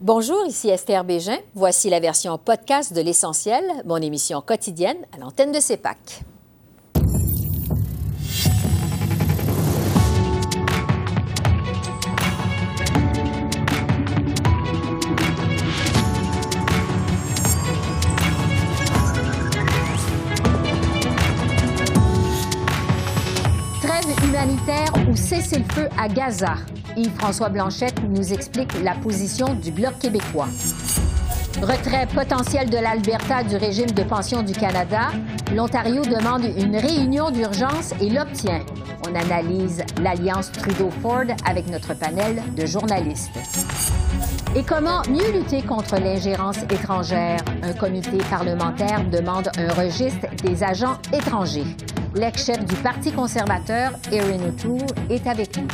Bonjour, ici Esther Bégin. Voici la version podcast de L'Essentiel, mon émission quotidienne à l'antenne de CEPAC. Trêve humanitaire ou cessez-le-feu à Gaza. Yves-François Blanchette nous explique la position du Bloc québécois. Retrait potentiel de l'Alberta du régime de pension du Canada. L'Ontario demande une réunion d'urgence et l'obtient. On analyse l'alliance Trudeau-Ford avec notre panel de journalistes. Et comment mieux lutter contre l'ingérence étrangère? Un comité parlementaire demande un registre des agents étrangers. L'ex-chef du Parti conservateur, Erin O'Toole, est avec nous.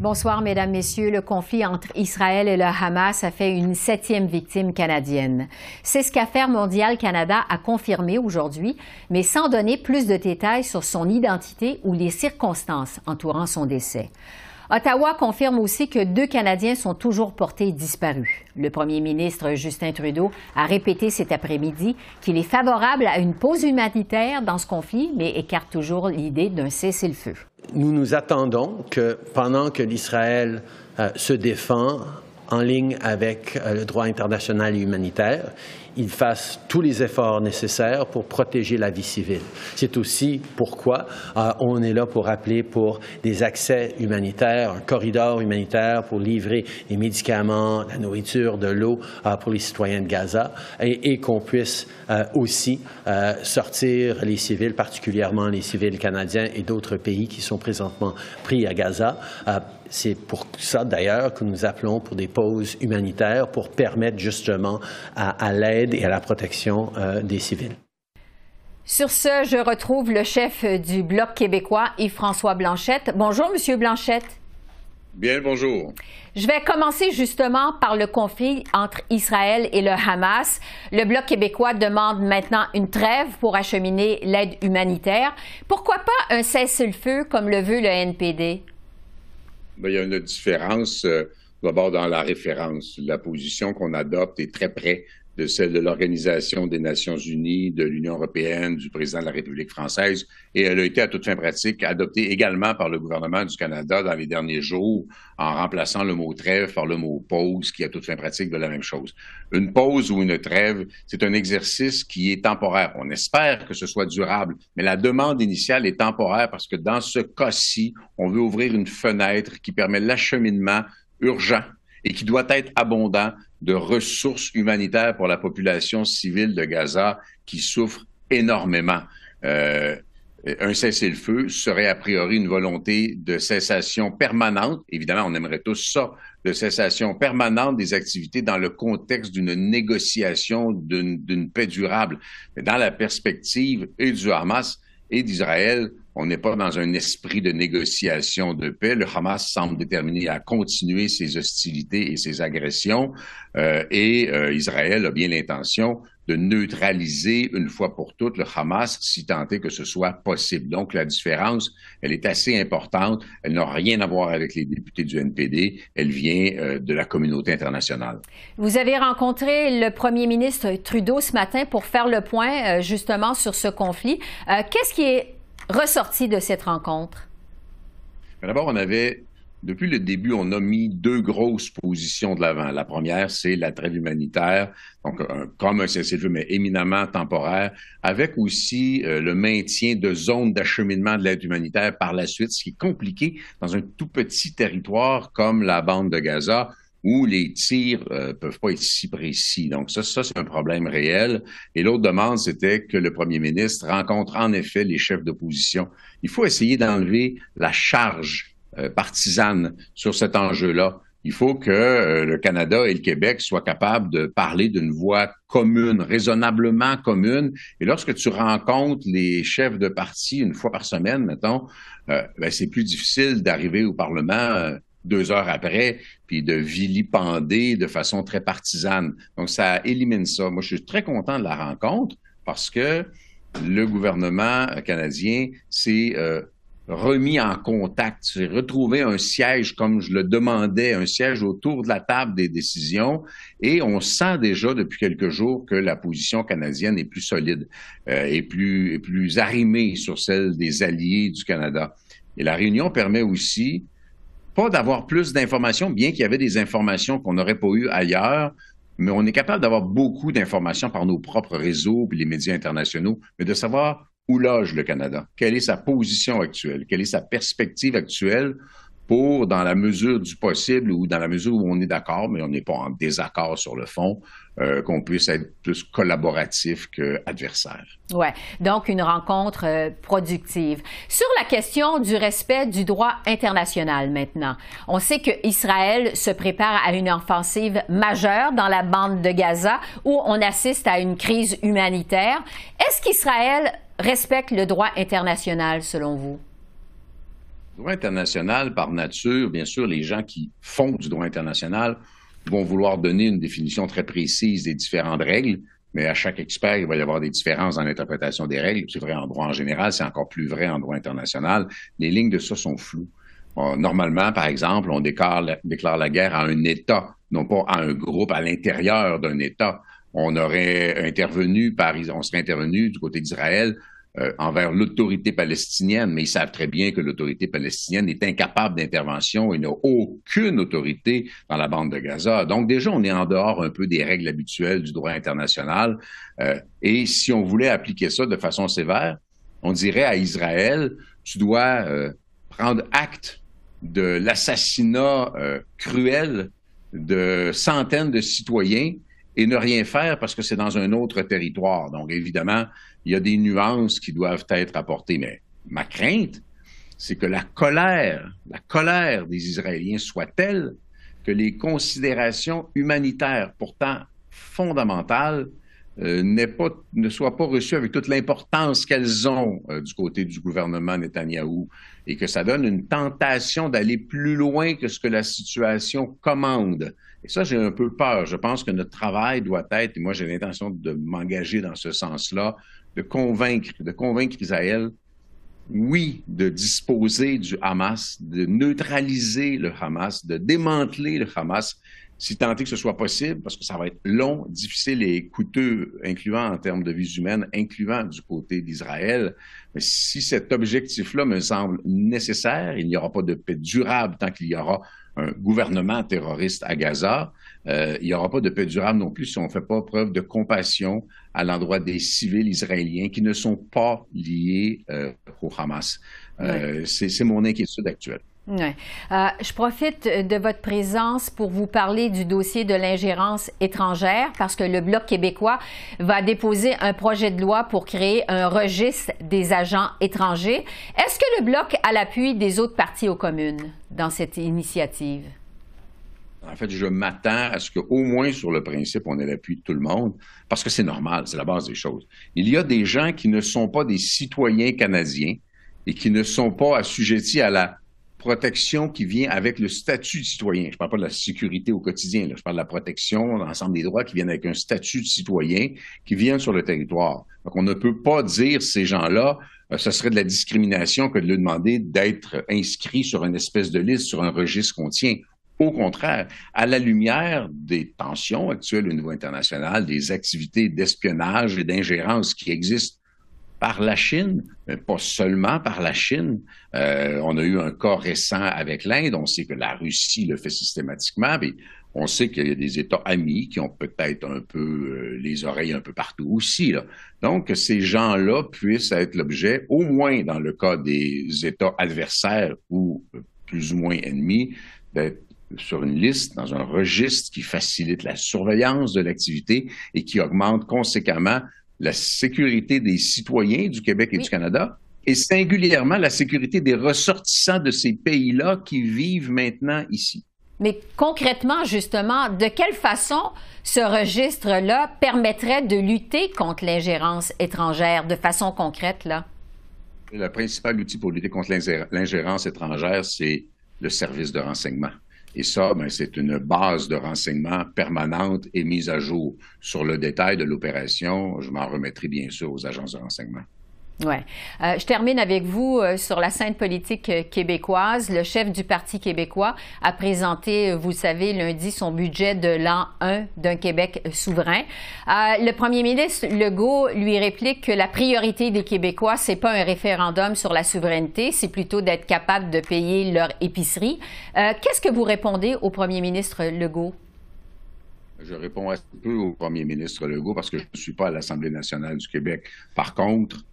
Bonsoir, Mesdames, Messieurs. Le conflit entre Israël et le Hamas a fait une septième victime canadienne. C'est ce qu'Affaires mondiale Canada a confirmé aujourd'hui, mais sans donner plus de détails sur son identité ou les circonstances entourant son décès. Ottawa confirme aussi que deux Canadiens sont toujours portés disparus. Le premier ministre Justin Trudeau a répété cet après-midi qu'il est favorable à une pause humanitaire dans ce conflit, mais écarte toujours l'idée d'un cessez-le-feu. Nous nous attendons que pendant que l'Israël euh, se défend en ligne avec euh, le droit international et humanitaire, il fasse tous les efforts nécessaires pour protéger la vie civile. C'est aussi pourquoi euh, on est là pour appeler pour des accès humanitaires, un corridor humanitaire pour livrer des médicaments, la nourriture, de l'eau euh, pour les citoyens de Gaza et, qu'on puisse euh, aussi sortir les civils, particulièrement les civils canadiens et d'autres pays qui sont présentement pris à Gaza. C'est pour ça, d'ailleurs, que nous appelons pour des pauses humanitaires pour permettre justement à, à l'aide et à la protection euh, des civils. Sur ce, je retrouve le chef du Bloc québécois, Yves-François Blanchette. Bonjour, Monsieur Blanchette. Bien, bonjour. Je vais commencer justement par le conflit entre Israël et le Hamas. Le Bloc québécois demande maintenant une trêve pour acheminer l'aide humanitaire. Pourquoi pas un cessez-le-feu comme le veut le NPD? Bien, il y a une différence euh, d'abord dans la référence. La position qu'on adopte est très près de celle de l'Organisation des Nations Unies, de l'Union européenne, du président de la République française, et elle a été à toute fin pratique adoptée également par le gouvernement du Canada dans les derniers jours, en remplaçant le mot trêve par le mot pause, qui à toute fin pratique de la même chose. Une pause ou une trêve, c'est un exercice qui est temporaire. On espère que ce soit durable, mais la demande initiale est temporaire parce que dans ce cas-ci, on veut ouvrir une fenêtre qui permet l'acheminement urgent et qui doit être abondant de ressources humanitaires pour la population civile de Gaza qui souffre énormément. Euh, un cessez-le-feu serait a priori une volonté de cessation permanente. Évidemment, on aimerait tous ça, de cessation permanente des activités dans le contexte d'une négociation d'une paix durable. Mais dans la perspective et du Hamas et d'Israël, on n'est pas dans un esprit de négociation de paix. Le Hamas semble déterminé à continuer ses hostilités et ses agressions, euh, et euh, Israël a bien l'intention de neutraliser une fois pour toutes le Hamas, si tant est que ce soit possible. Donc la différence, elle est assez importante. Elle n'a rien à voir avec les députés du NPD. Elle vient euh, de la communauté internationale. Vous avez rencontré le premier ministre Trudeau ce matin pour faire le point justement sur ce conflit. Qu'est-ce qui est ressorti de cette rencontre? D'abord, on avait, depuis le début, on a mis deux grosses positions de l'avant. La première, c'est la trêve humanitaire, donc un, comme un cessez-le-feu, mais éminemment temporaire, avec aussi euh, le maintien de zones d'acheminement de l'aide humanitaire par la suite, ce qui est compliqué dans un tout petit territoire comme la bande de Gaza, où les tirs euh, peuvent pas être si précis. Donc ça, ça c'est un problème réel. Et l'autre demande, c'était que le premier ministre rencontre en effet les chefs d'opposition. Il faut essayer d'enlever la charge euh, partisane sur cet enjeu-là. Il faut que euh, le Canada et le Québec soient capables de parler d'une voix commune, raisonnablement commune. Et lorsque tu rencontres les chefs de parti une fois par semaine, mettons, euh, ben, c'est plus difficile d'arriver au Parlement euh, deux heures après, puis de vilipender de façon très partisane. Donc, ça élimine ça. Moi, je suis très content de la rencontre parce que le gouvernement canadien s'est euh, remis en contact, s'est retrouvé un siège comme je le demandais, un siège autour de la table des décisions, et on sent déjà depuis quelques jours que la position canadienne est plus solide euh, et plus, plus arrimée sur celle des alliés du Canada. Et la réunion permet aussi pas d'avoir plus d'informations, bien qu'il y avait des informations qu'on n'aurait pas eues ailleurs, mais on est capable d'avoir beaucoup d'informations par nos propres réseaux et les médias internationaux, mais de savoir où loge le Canada? Quelle est sa position actuelle? Quelle est sa perspective actuelle pour, dans la mesure du possible ou dans la mesure où on est d'accord, mais on n'est pas en désaccord sur le fond, euh, qu'on puisse être plus collaboratif qu'adversaire. Oui, donc une rencontre euh, productive. Sur la question du respect du droit international maintenant, on sait que Israël se prépare à une offensive majeure dans la bande de Gaza où on assiste à une crise humanitaire. Est-ce qu'Israël respecte le droit international selon vous? Droit international, par nature, bien sûr, les gens qui font du droit international vont vouloir donner une définition très précise des différentes règles, mais à chaque expert, il va y avoir des différences dans l'interprétation des règles. C'est vrai en droit en général, c'est encore plus vrai en droit international. Les lignes de ça sont floues. Normalement, par exemple, on déclare la, déclare la guerre à un État, non pas à un groupe à l'intérieur d'un État. On aurait intervenu par, on serait intervenu du côté d'Israël euh, envers l'autorité palestinienne, mais ils savent très bien que l'autorité palestinienne est incapable d'intervention et n'a aucune autorité dans la bande de Gaza. Donc déjà, on est en dehors un peu des règles habituelles du droit international. Euh, et si on voulait appliquer ça de façon sévère, on dirait à Israël, tu dois euh, prendre acte de l'assassinat cruel de centaines de citoyens et ne rien faire parce que c'est dans un autre territoire. Donc, évidemment, il y a des nuances qui doivent être apportées. Mais ma crainte, c'est que la colère, la colère des Israéliens soit telle que les considérations humanitaires, pourtant fondamentales, euh, ne soient pas reçues avec toute l'importance qu'elles ont euh, du côté du gouvernement Netanyahou et que ça donne une tentation d'aller plus loin que ce que la situation commande. Et ça, j'ai un peu peur. Je pense que notre travail doit être, et moi j'ai l'intention de m'engager dans ce sens-là, de convaincre, de convaincre Israël, oui, de disposer du Hamas, de neutraliser le Hamas, de démanteler le Hamas, si tant est que ce soit possible, parce que ça va être long, difficile et coûteux, incluant en termes de vies humaines, incluant du côté d'Israël. Mais si cet objectif-là me semble nécessaire, il n'y aura pas de paix durable tant qu'il y aura un gouvernement terroriste à Gaza. Euh, il n'y aura pas de paix durable non plus si on ne fait pas preuve de compassion à l'endroit des civils israéliens qui ne sont pas liés euh, au Hamas. Euh, c'est mon inquiétude actuelle. Ouais. Euh, je profite de votre présence pour vous parler du dossier de l'ingérence étrangère parce que le Bloc québécois va déposer un projet de loi pour créer un registre des agents étrangers. Est-ce que le Bloc a l'appui des autres partis aux communes dans cette initiative? En fait, je m'attends à ce qu'au moins sur le principe, on ait l'appui de tout le monde, parce que c'est normal, c'est la base des choses. Il y a des gens qui ne sont pas des citoyens canadiens et qui ne sont pas assujettis à la protection qui vient avec le statut de citoyen. Je ne parle pas de la sécurité au quotidien, je parle de la protection, l'ensemble des droits qui viennent avec un statut de citoyen qui vient sur le territoire. Donc, on ne peut pas dire ces gens-là, euh, ce serait de la discrimination que de leur demander d'être inscrits sur une espèce de liste, sur un registre qu'on tient. Au contraire, à la lumière des tensions actuelles au niveau international, des activités d'espionnage et d'ingérence qui existent par la Chine, mais pas seulement par la Chine. Euh, on a eu un cas récent avec l'Inde. On sait que la Russie le fait systématiquement, mais on sait qu'il y a des États amis qui ont peut-être un peu euh, les oreilles un peu partout aussi. Là. Donc, ces gens-là puissent être l'objet, au moins dans le cas des États adversaires ou plus ou moins ennemis, d'être sur une liste, dans un registre qui facilite la surveillance de l'activité et qui augmente conséquemment la sécurité des citoyens du Québec et du Canada, et singulièrement la sécurité des ressortissants de ces pays-là qui vivent maintenant ici. Mais concrètement, justement, de quelle façon ce registre-là permettrait de lutter contre l'ingérence étrangère de façon concrète, là? Le principal outil pour lutter contre l'ingérence étrangère, c'est le service de renseignement. Et ça, ben, c'est une base de renseignement permanente et mise à jour. Sur le détail de l'opération, je m'en remettrai bien sûr aux agences de renseignement. Euh, je termine avec vous euh, sur la scène politique euh, québécoise. Le chef du Parti québécois a présenté, vous le savez, lundi son budget de l'an 1 d'un Québec souverain. le premier ministre Legault lui réplique que la priorité des Québécois, c'est pas un référendum sur la souveraineté, c'est plutôt d'être capable de payer leur épicerie. Qu'est-ce que vous répondez au premier ministre Legault? Je réponds assez peu au premier ministre Legault parce que je ne suis pas à l'Assemblée nationale du Québec. Par contre,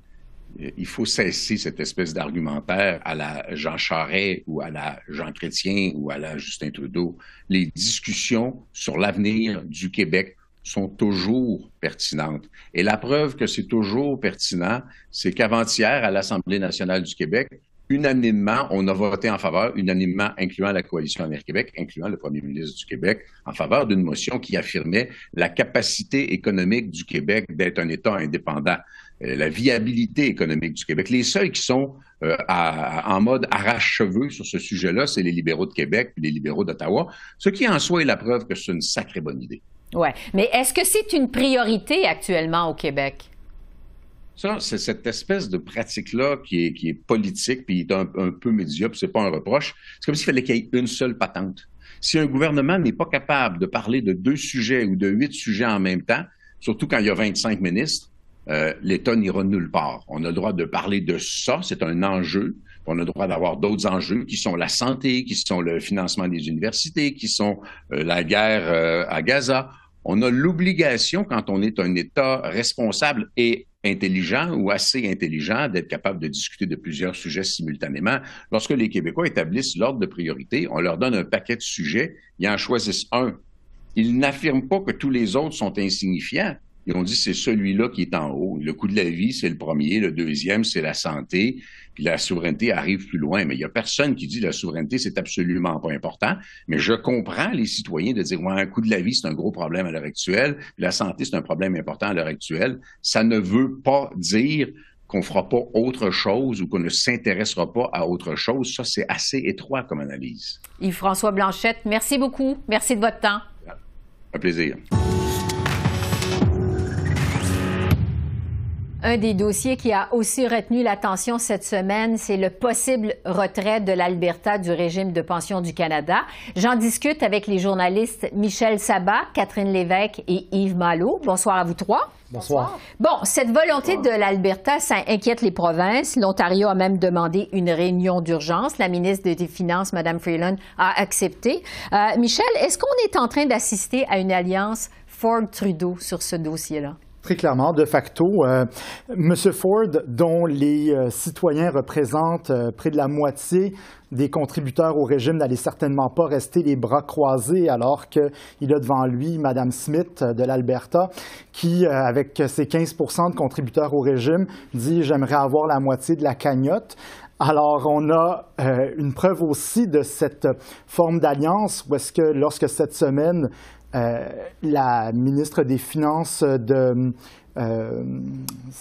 il faut cesser cette espèce d'argumentaire à la Jean Charest ou à la Jean Chrétien ou à la Justin Trudeau. Les discussions sur l'avenir du Québec sont toujours pertinentes. Et la preuve que c'est toujours pertinent, c'est qu'avant-hier, à l'Assemblée nationale du Québec, unanimement, on a voté en faveur, unanimement, incluant la coalition Avenir Québec, incluant le premier ministre du Québec, en faveur d'une motion qui affirmait la capacité économique du Québec d'être un État indépendant, la viabilité économique du Québec. Les seuls qui sont euh, en mode arrache-cheveux sur ce sujet-là, c'est les libéraux de Québec et les libéraux d'Ottawa, ce qui en soi est la preuve que c'est une sacrée bonne idée. Oui, mais est-ce que c'est une priorité actuellement au Québec? Ça, c'est cette espèce de pratique-là qui est, qui est politique, puis est un, peu médiocre, c'est pas un reproche. C'est comme s'il fallait qu'il y ait une seule patente. Si un gouvernement n'est pas capable de parler de deux sujets ou de huit sujets en même temps, surtout quand il y a 25 ministres, euh, l'État n'ira nulle part. On a le droit de parler de ça, c'est un enjeu. On a le droit d'avoir d'autres enjeux qui sont la santé, qui sont le financement des universités, qui sont euh, la guerre euh, à Gaza. On a l'obligation, quand on est un État responsable et intelligent ou assez intelligent d'être capable de discuter de plusieurs sujets simultanément. Lorsque les Québécois établissent l'ordre de priorité, on leur donne un paquet de sujets, ils en choisissent un. Ils n'affirment pas que tous les autres sont insignifiants. Et on dit c'est celui-là qui est en haut. Le coût de la vie, c'est le premier. Le deuxième, c'est la santé. Puis la souveraineté arrive plus loin. Mais il y a personne qui dit la souveraineté, c'est absolument pas important. Mais je comprends les citoyens de dire, ouais, un coût de la vie, c'est un gros problème à l'heure actuelle. La santé, c'est un problème important à l'heure actuelle. Ça ne veut pas dire qu'on fera pas autre chose ou qu'on ne s'intéressera pas à autre chose. Ça, c'est assez étroit comme analyse. Yves-François Blanchette, merci beaucoup. Merci de votre temps. Un plaisir. Un des dossiers qui a aussi retenu l'attention cette semaine, c'est le possible retrait de l'Alberta du régime de pension du Canada. J'en discute avec les journalistes Michel Sabat, Catherine Lévesque et Yves Malo. Bonsoir à vous trois. Bonsoir. Bon, cette volonté de l'Alberta, ça inquiète les provinces. L'Ontario a même demandé une réunion d'urgence. La ministre des Finances, Mme Freeland, a accepté. Euh, Michel, est-ce qu'on est en train d'assister à une alliance Ford-Trudeau sur ce dossier-là? Très clairement, de facto, euh, M. Ford, dont les euh, citoyens représentent euh, près de la moitié des contributeurs au régime, n'allait certainement pas rester les bras croisés alors qu'il a devant lui Mme Smith de l'Alberta qui, avec ses 15% de contributeurs au régime, dit j'aimerais avoir la moitié de la cagnotte. Alors, on a une preuve aussi de cette forme d'alliance où est-ce que lorsque cette semaine, euh, la ministre des Finances de euh,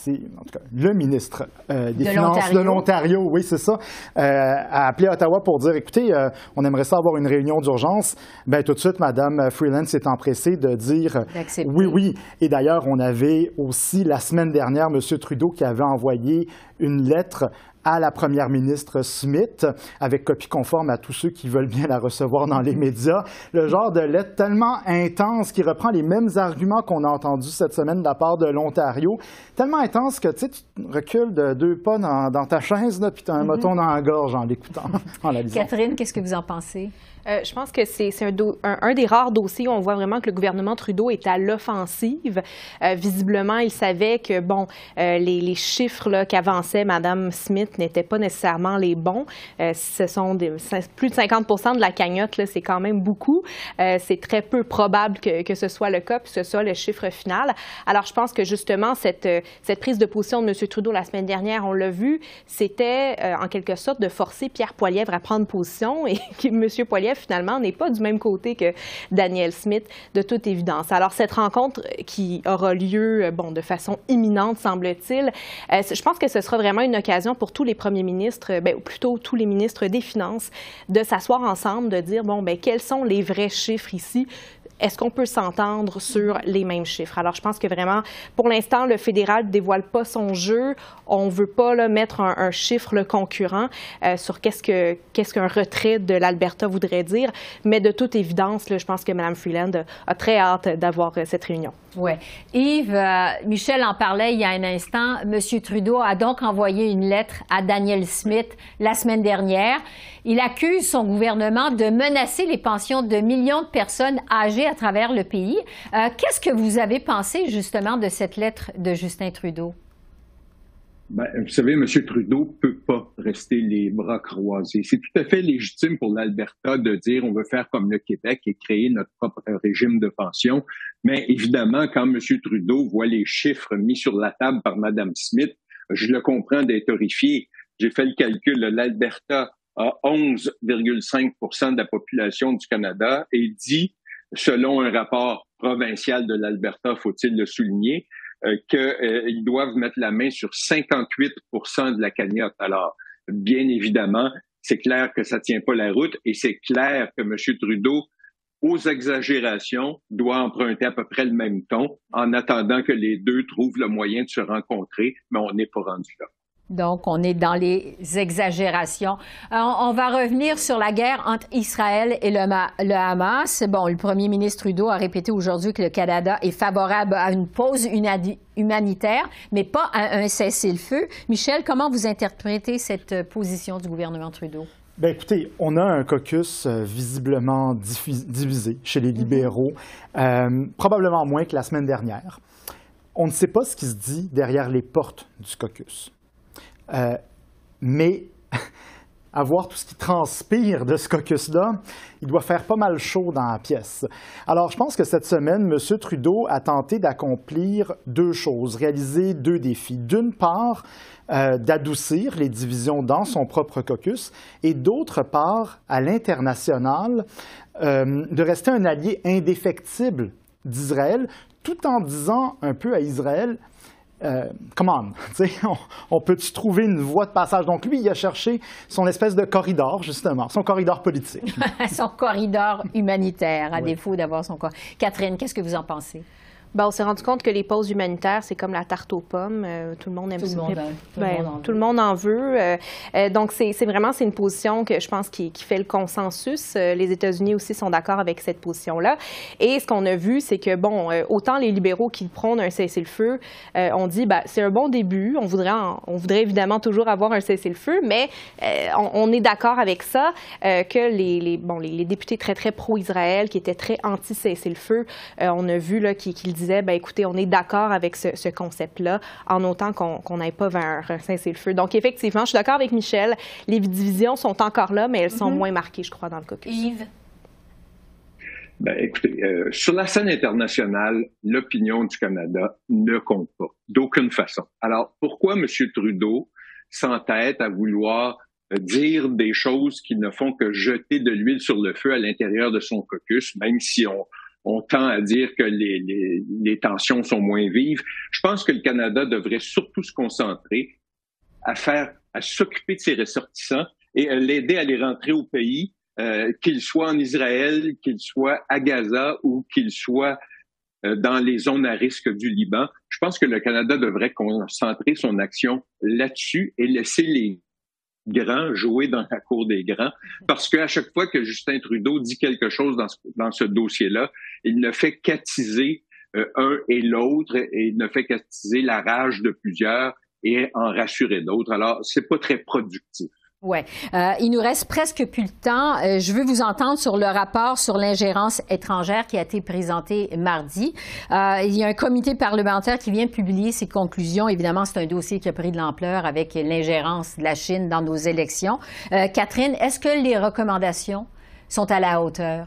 en tout cas, le ministre euh, des Finances de l'Ontario, oui, c'est ça, a appelé Ottawa pour dire, écoutez, on aimerait ça avoir une réunion d'urgence. Ben tout de suite, Mme Freeland s'est empressée de dire oui, oui. Et d'ailleurs, on avait aussi la semaine dernière M. Trudeau qui avait envoyé une lettre à la première ministre Smith, avec copie conforme à tous ceux qui veulent bien la recevoir dans les médias. Le genre de lettre tellement intense qui reprend les mêmes arguments qu'on a entendus cette semaine de la part de l'Ontario, tellement intense que tu recules de deux pas dans, ta chaise, puis tu as un mm dans la gorge en l'écoutant, en la lisant. Catherine, qu'est-ce que vous en pensez? Euh, je pense que c'est un, des rares dossiers où on voit vraiment que le gouvernement Trudeau est à l'offensive. Euh, visiblement, il savait que bon, euh, les, chiffres qu'avançait Mme Smith n'étaient pas nécessairement les bons. ce sont plus de 50 de la cagnotte, c'est quand même beaucoup. c'est très peu probable que, ce soit le cas, puis que ce soit le chiffre final. Alors, je pense que justement, cette, prise de position de M. Trudeau la semaine dernière, on l'a vu, c'était en quelque sorte de forcer Pierre Poilievre à prendre position et que M. Poilievre finalement, n'est pas du même côté que Daniel Smith, de toute évidence. Alors, cette rencontre qui aura lieu, euh, bon, de façon imminente, semble-t-il, euh, je pense que ce sera vraiment une occasion pour tous les premiers ministres, ben, ou plutôt tous les ministres des Finances, de s'asseoir ensemble, de dire, bon, ben, quels sont les vrais chiffres ici? Est-ce qu'on peut s'entendre sur les mêmes chiffres? Alors, je pense que vraiment, pour l'instant, le fédéral ne dévoile pas son jeu. On ne veut pas là, mettre un, chiffre le concurrent euh, sur qu'est-ce qu'un retrait de l'Alberta voudrait dire. Mais de toute évidence, je pense que Mme Freeland a très hâte d'avoir euh, cette réunion. Oui. Yves, euh, Michel en parlait il y a un instant. M. Trudeau a donc envoyé une lettre à Daniel Smith la semaine dernière. Il accuse son gouvernement de menacer les pensions de millions de personnes âgées à travers le pays. Euh, qu'est-ce que vous avez pensé justement de cette lettre de Justin Trudeau? Ben, vous savez, M. Trudeau peut pas rester les bras croisés. C'est tout à fait légitime pour l'Alberta de dire on veut faire comme le Québec et créer notre propre régime de pension. Mais évidemment, quand M. Trudeau voit les chiffres mis sur la table par Mme Smith, je le comprends d'être horrifié. J'ai fait le calcul. L'Alberta a 11,5% de la population du Canada et dit, selon un rapport provincial de l'Alberta, faut-il le souligner, euh, qu'ils euh, doivent mettre la main sur 58% de la cagnotte. Alors, bien évidemment, c'est clair que ça tient pas la route et c'est clair que M. Trudeau, aux exagérations, doit emprunter à peu près le même ton en attendant que les deux trouvent le moyen de se rencontrer, mais on n'est pas rendu là. Donc, on est dans les exagérations. Euh, on va revenir sur la guerre entre Israël et le, Hamas. Bon, le premier ministre Trudeau a répété aujourd'hui que le Canada est favorable à une pause humanitaire, mais pas à un cessez-le-feu. Michel, comment vous interprétez cette position du gouvernement Trudeau? Bien, écoutez, on a un caucus euh, visiblement divisé chez les libéraux, euh, probablement moins que la semaine dernière. On ne sait pas ce qui se dit derrière les portes du caucus. Euh, mais à voir tout ce qui transpire de ce caucus-là, il doit faire pas mal chaud dans la pièce. Alors, je pense que cette semaine, M. Trudeau a tenté d'accomplir deux choses, réaliser deux défis. D'une part, euh, d'adoucir les divisions dans son propre caucus, et d'autre part, à l'international, euh, de rester un allié indéfectible d'Israël, tout en disant un peu à Israël, euh, come on, on, on peut-tu trouver une voie de passage? Donc lui, il a cherché son espèce de corridor, justement, son corridor politique. son corridor humanitaire, à défaut d'avoir son corridor. Catherine, qu'est-ce que vous en pensez? Ben, on s'est rendu compte que les pauses humanitaires, c'est comme la tarte aux pommes. Euh, tout le monde aime tout ça. Le monde, tout, le monde tout, le monde en veut. Euh, euh, donc, c'est vraiment c'est une position que je pense qui, qui fait le consensus. les États-Unis aussi sont d'accord avec cette position-là. Et ce qu'on a vu, c'est que, bon, autant les libéraux qui prônent un cessez-le-feu, on dit, ben, c'est un bon début. On voudrait, on voudrait évidemment toujours avoir un cessez-le-feu, mais on, on, est d'accord avec ça, que les, les, bon, les, les, députés très, très pro-Israël, qui étaient très anti-cessez-le-feu, on a vu qu'ils disait, ben, écoutez, on est d'accord avec ce, concept-là, en autant qu'on n'aille pas vers un cessez-le-feu. Donc, effectivement, je suis d'accord avec Michel. Les divisions sont encore là, mais elles sont mm-hmm. moins marquées, je crois, dans le caucus. Yves? Ben, écoutez, euh, sur la scène internationale, l'opinion du Canada ne compte pas, d'aucune façon. Alors, pourquoi M. Trudeau s'entête à vouloir dire des choses qui ne font que jeter de l'huile sur le feu à l'intérieur de son caucus, même si on, on tend à dire que les, les, les, tensions sont moins vives. Je pense que le Canada devrait surtout se concentrer à faire, à s'occuper de ses ressortissants et à l'aider à les rentrer au pays, euh, qu'ils soient en Israël, qu'ils soient à Gaza ou qu'ils soient euh, dans les zones à risque du Liban. Je pense que le Canada devrait concentrer son action là-dessus et laisser les grands jouer dans la cour des grands, parce qu'à chaque fois que Justin Trudeau dit quelque chose dans ce, dans ce dossier-là, il ne fait qu'attiser euh, un et l'autre et il ne fait qu'attiser la rage de plusieurs et en rassurer d'autres. Alors, c'est pas très productif. Oui. Euh, il nous reste presque plus le temps. Euh, je veux vous entendre sur le rapport sur l'ingérence étrangère qui a été présenté mardi. Euh, il y a un comité parlementaire qui vient de publier ses conclusions. Évidemment, c'est un dossier qui a pris de l'ampleur avec l'ingérence de la Chine dans nos élections. Catherine, est-ce que les recommandations sont à la hauteur?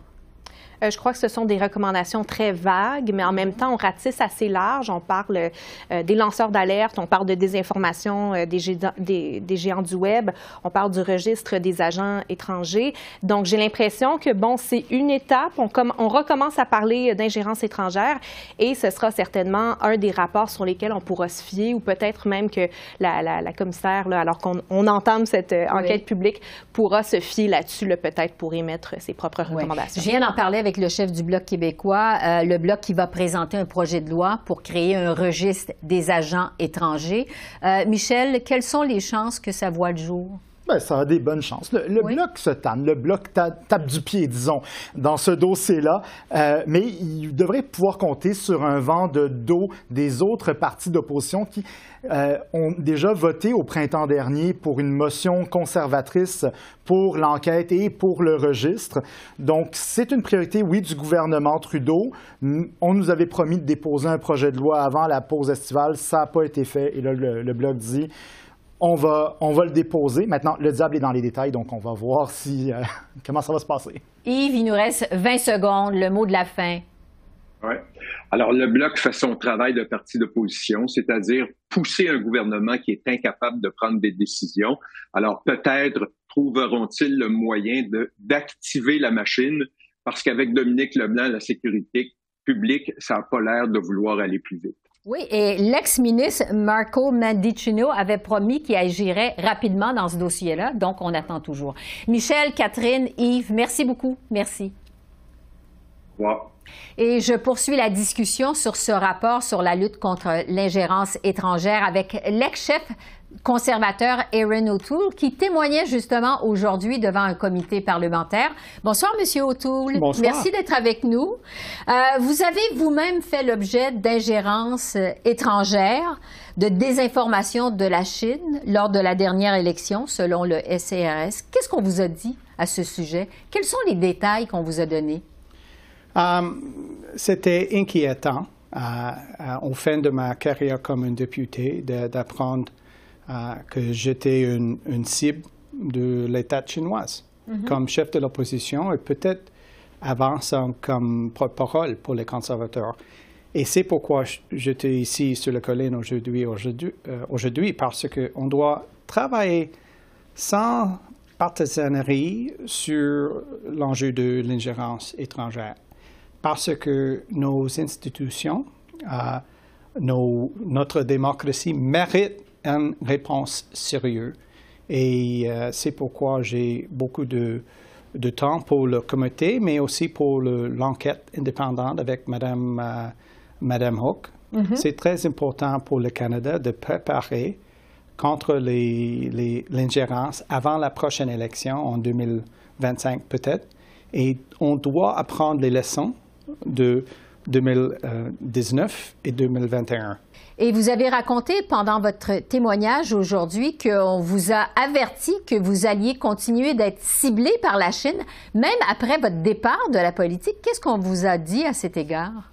Euh, je crois que ce sont des recommandations très vagues, mais en même temps, on ratisse assez large. On parle euh, des lanceurs d'alerte, on parle de désinformation euh, des, des, géants du web, on parle du registre des agents étrangers. Donc, j'ai l'impression que, bon, c'est une étape. On, on recommence à parler d'ingérence étrangère et ce sera certainement un des rapports sur lesquels on pourra se fier ou peut-être même que la, commissaire, là, alors qu'on entame cette enquête publique, pourra se fier là-dessus, peut-être pour émettre ses propres recommandations. Je viens d'en parler avec avec le chef du Bloc québécois, euh, le Bloc qui va présenter un projet de loi pour créer un registre des agents étrangers. Euh, Michel, quelles sont les chances que ça voit le jour? Ben, ça a des bonnes chances. Le, bloc se tanne, le bloc tape du pied, disons, dans ce dossier-là, euh, mais il devrait pouvoir compter sur un vent de dos des autres partis d'opposition qui euh, ont déjà voté au printemps dernier pour une motion conservatrice pour l'enquête et pour le registre. Donc, c'est une priorité, oui, du gouvernement Trudeau. On nous avait promis de déposer un projet de loi avant la pause estivale. Ça n'a pas été fait. Et là, le bloc dit on va, on va le déposer. Maintenant, le diable est dans les détails, donc on va voir si, euh, comment ça va se passer. Yves, il nous reste 20 secondes, le mot de la fin. Oui. Alors, le Bloc fait son travail de parti d'opposition, c'est-à-dire pousser un gouvernement qui est incapable de prendre des décisions. Alors, peut-être trouveront-ils le moyen d'activer la machine, parce qu'avec Dominique Leblanc, la sécurité publique, ça n'a pas l'air de vouloir aller plus vite. Oui, et l'ex-ministre Marco Mandicino avait promis qu'il agirait rapidement dans ce dossier-là, donc on attend toujours. Michel, Catherine, Yves, merci beaucoup. Merci. Et je poursuis la discussion sur ce rapport sur la lutte contre l'ingérence étrangère avec l'ex-chef conservateur Aaron O'Toole qui témoignait justement aujourd'hui devant un comité parlementaire. Bonsoir, Monsieur O'Toole. Bonsoir. Merci d'être avec nous. Euh, vous avez vous-même fait l'objet d'ingérence étrangère, de désinformation de la Chine lors de la dernière élection, selon le SCRS. Qu'est-ce qu'on vous a dit à ce sujet? Quels sont les détails qu'on vous a donnés? Euh, c'était inquiétant euh, au fin de ma carrière comme un député d'apprendre que j'étais une, cible de l'État chinoise mhm. comme chef de l'opposition et peut-être avançant comme porte-parole pour les conservateurs. Et c'est pourquoi j'étais ici sur le colline aujourd'hui, aujourd'hui, euh, parce qu'on doit travailler sans partisanerie sur l'enjeu de l'ingérence étrangère. Parce que nos institutions, euh, nos, notre démocratie mérite une réponse sérieuse. Et euh, c'est pourquoi j'ai beaucoup de, de, temps pour le comité, mais aussi pour l'enquête indépendante avec Mme, euh, Madame Hook. Mm-hmm. C'est très important pour le Canada de préparer contre l'ingérence avant la prochaine élection en 2025 peut-être. Et on doit apprendre les leçons de 2019 et 2021. Et vous avez raconté pendant votre témoignage aujourd'hui qu'on vous a averti que vous alliez continuer d'être ciblé par la Chine, même après votre départ de la politique. Qu'est-ce qu'on vous a dit à cet égard?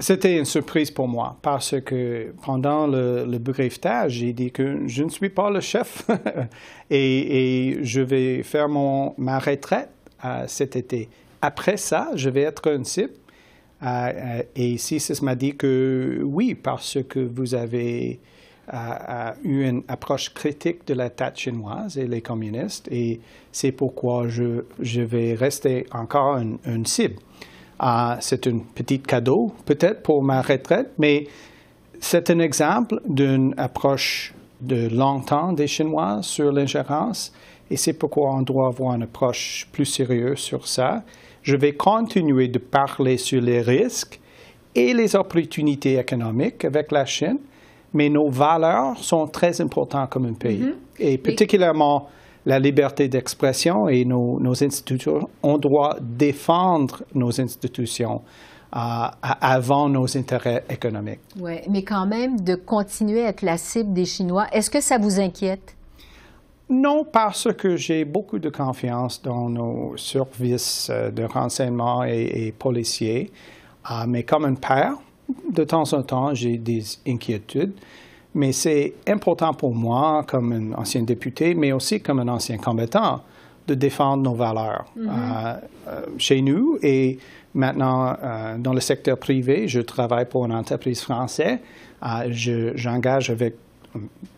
C'était une surprise pour moi parce que pendant le, le briefage, j'ai dit que je ne suis pas le chef et, je vais faire mon, ma retraite euh, cet été. Après ça, je vais être une cible euh, euh, et CISIS m'a dit que oui, parce que vous avez euh, eu une approche critique de la tête chinoise et les communistes, et c'est pourquoi je, je, vais rester encore une, cible. c'est un petit cadeau, peut-être, pour ma retraite, mais c'est un exemple d'une approche de longtemps des Chinois sur l'ingérence, et c'est pourquoi on doit avoir une approche plus sérieuse sur ça je vais continuer de parler sur les risques et les opportunités économiques avec la Chine, mais nos valeurs sont très importantes comme un pays. Mm-hmm. Et particulièrement la liberté d'expression et nos, institutions. On doit défendre nos institutions. Euh, avant nos intérêts économiques. Oui, mais quand même, de continuer à être la cible des Chinois, est-ce que ça vous inquiète? Non, parce que j'ai beaucoup de confiance dans nos services euh, de renseignement et, policiers. Ah, mais comme un père, de temps en temps, j'ai des inquiétudes. Mais c'est important pour moi, comme un ancien député, mais aussi comme un ancien combattant, de défendre nos valeurs. Mm-hmm. Ah, euh, chez nous et maintenant euh, dans le secteur privé, je travaille pour une entreprise française. Ah, j'engage avec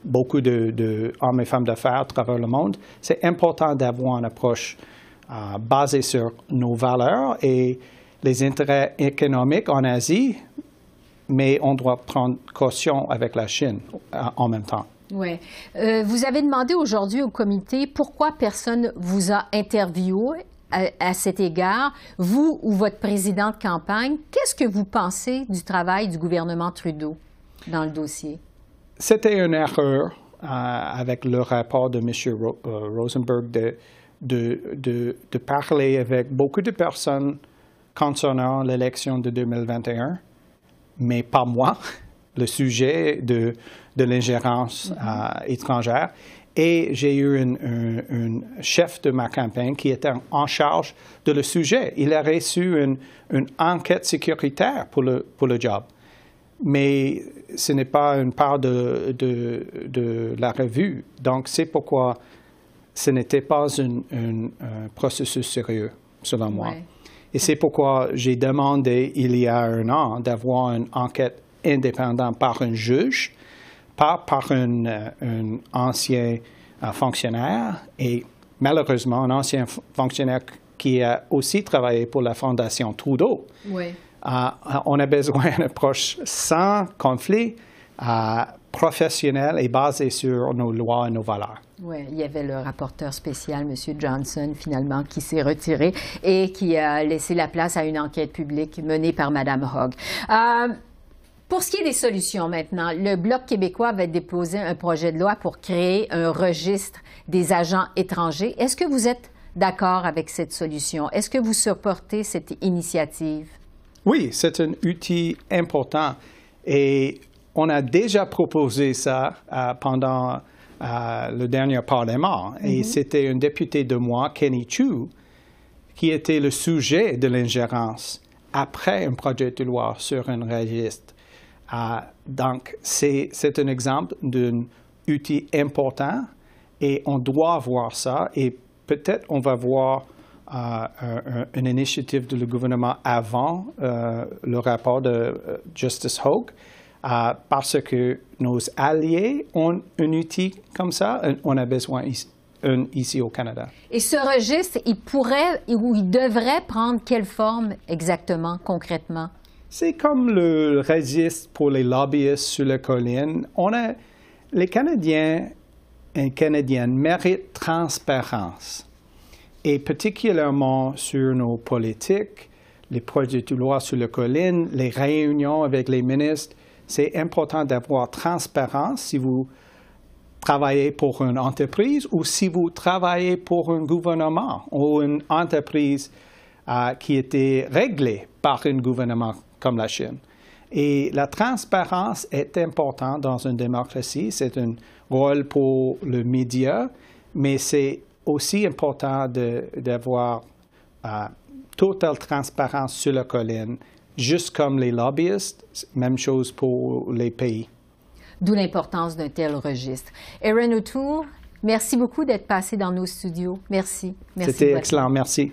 beaucoup de, hommes et femmes d'affaires à travers le monde, c'est important d'avoir une approche euh, basée sur nos valeurs et les intérêts économiques en Asie, mais on doit prendre caution avec la Chine euh, en même temps. Oui. Euh, vous avez demandé aujourd'hui au comité pourquoi personne vous a interviewé à, cet égard, vous ou votre président de campagne, qu'est-ce que vous pensez du travail du gouvernement Trudeau dans le dossier? C'était une erreur euh, avec le rapport de M. Euh, Rosenberg de, de, de, parler avec beaucoup de personnes concernant l'élection de 2021, mais pas moi, le sujet de, de l'ingérence mm-hmm. étrangère. Et j'ai eu un, chef de ma campagne qui était en charge de le sujet. Il a reçu une, une enquête sécuritaire pour le, pour le job. Mais ce n'est pas une part de, de, de la revue. Donc, c'est pourquoi ce n'était pas un processus sérieux, selon moi. Et c'est pourquoi j'ai demandé, il y a un an, d'avoir une enquête indépendante par un juge pas par un, ancien euh, fonctionnaire et malheureusement un ancien fonctionnaire qui a aussi travaillé pour la Fondation Trudeau. Oui. Euh, on a besoin d'une approche sans conflit, professionnelle et basée sur nos lois et nos valeurs. Oui, il y avait le rapporteur spécial, M. Johnson, finalement, qui s'est retiré et qui a laissé la place à une enquête publique menée par Mme Hogg. Pour ce qui est des solutions maintenant, le Bloc québécois va déposer un projet de loi pour créer un registre des agents étrangers. Est-ce que vous êtes d'accord avec cette solution? Est-ce que vous supportez cette initiative? Oui, c'est un outil important et on a déjà proposé ça euh, pendant euh, le dernier Parlement et mm-hmm. c'était un député de moi, Kenny Chu, qui était le sujet de l'ingérence après un projet de loi sur un registre. Ah, donc, c'est un exemple d'un outil important et on doit voir ça et peut-être on va voir euh, une initiative du gouvernement avant euh, le rapport de euh, Justice Hogue parce que nos alliés ont un outil comme ça, on a besoin ici, ici au Canada. Et ce registre, il pourrait ou il devrait prendre quelle forme exactement, concrètement? C'est comme le registre pour les lobbyistes sur la colline. On a, les Canadiens et Canadiennes méritent transparence, et particulièrement sur nos politiques, les projets de loi sur la colline, les réunions avec les ministres. C'est important d'avoir transparence si vous travaillez pour une entreprise ou si vous travaillez pour un gouvernement ou une entreprise euh, qui était réglée par un gouvernement comme la Chine. Et la transparence est importante dans une démocratie. C'est un rôle pour le média, mais c'est aussi important d'avoir euh, totale transparence sur la colline, juste comme les lobbyistes, même chose pour les pays. D'où l'importance d'un tel registre. Erin O'Toole, merci beaucoup d'être passé dans nos studios. Merci. merci C'était excellent. Merci.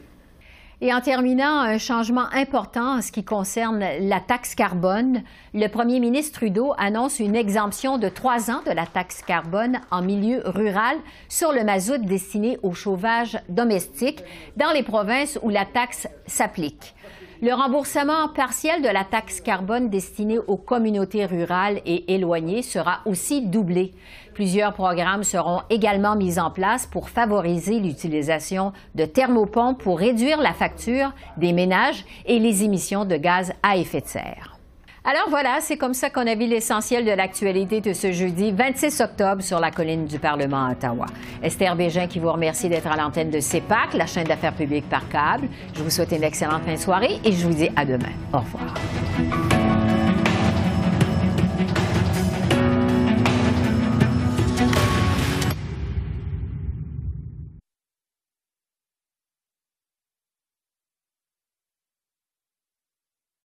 Et en terminant, un changement important en ce qui concerne la taxe carbone. Le premier ministre Trudeau annonce une exemption de trois ans de la taxe carbone en milieu rural sur le mazout destiné au chauffage domestique dans les provinces où la taxe s'applique. Le remboursement partiel de la taxe carbone destinée aux communautés rurales et éloignées sera aussi doublé. Plusieurs programmes seront également mis en place pour favoriser l'utilisation de thermopompes pour réduire la facture des ménages et les émissions de gaz à effet de serre. Alors voilà, c'est comme ça qu'on a vu l'essentiel de l'actualité de ce jeudi 26 octobre sur la colline du Parlement à Ottawa. Esther Bégin qui vous remercie d'être à l'antenne de CEPAC, la chaîne d'affaires publiques par câble. Je vous souhaite une excellente fin de soirée et je vous dis à demain. Au revoir.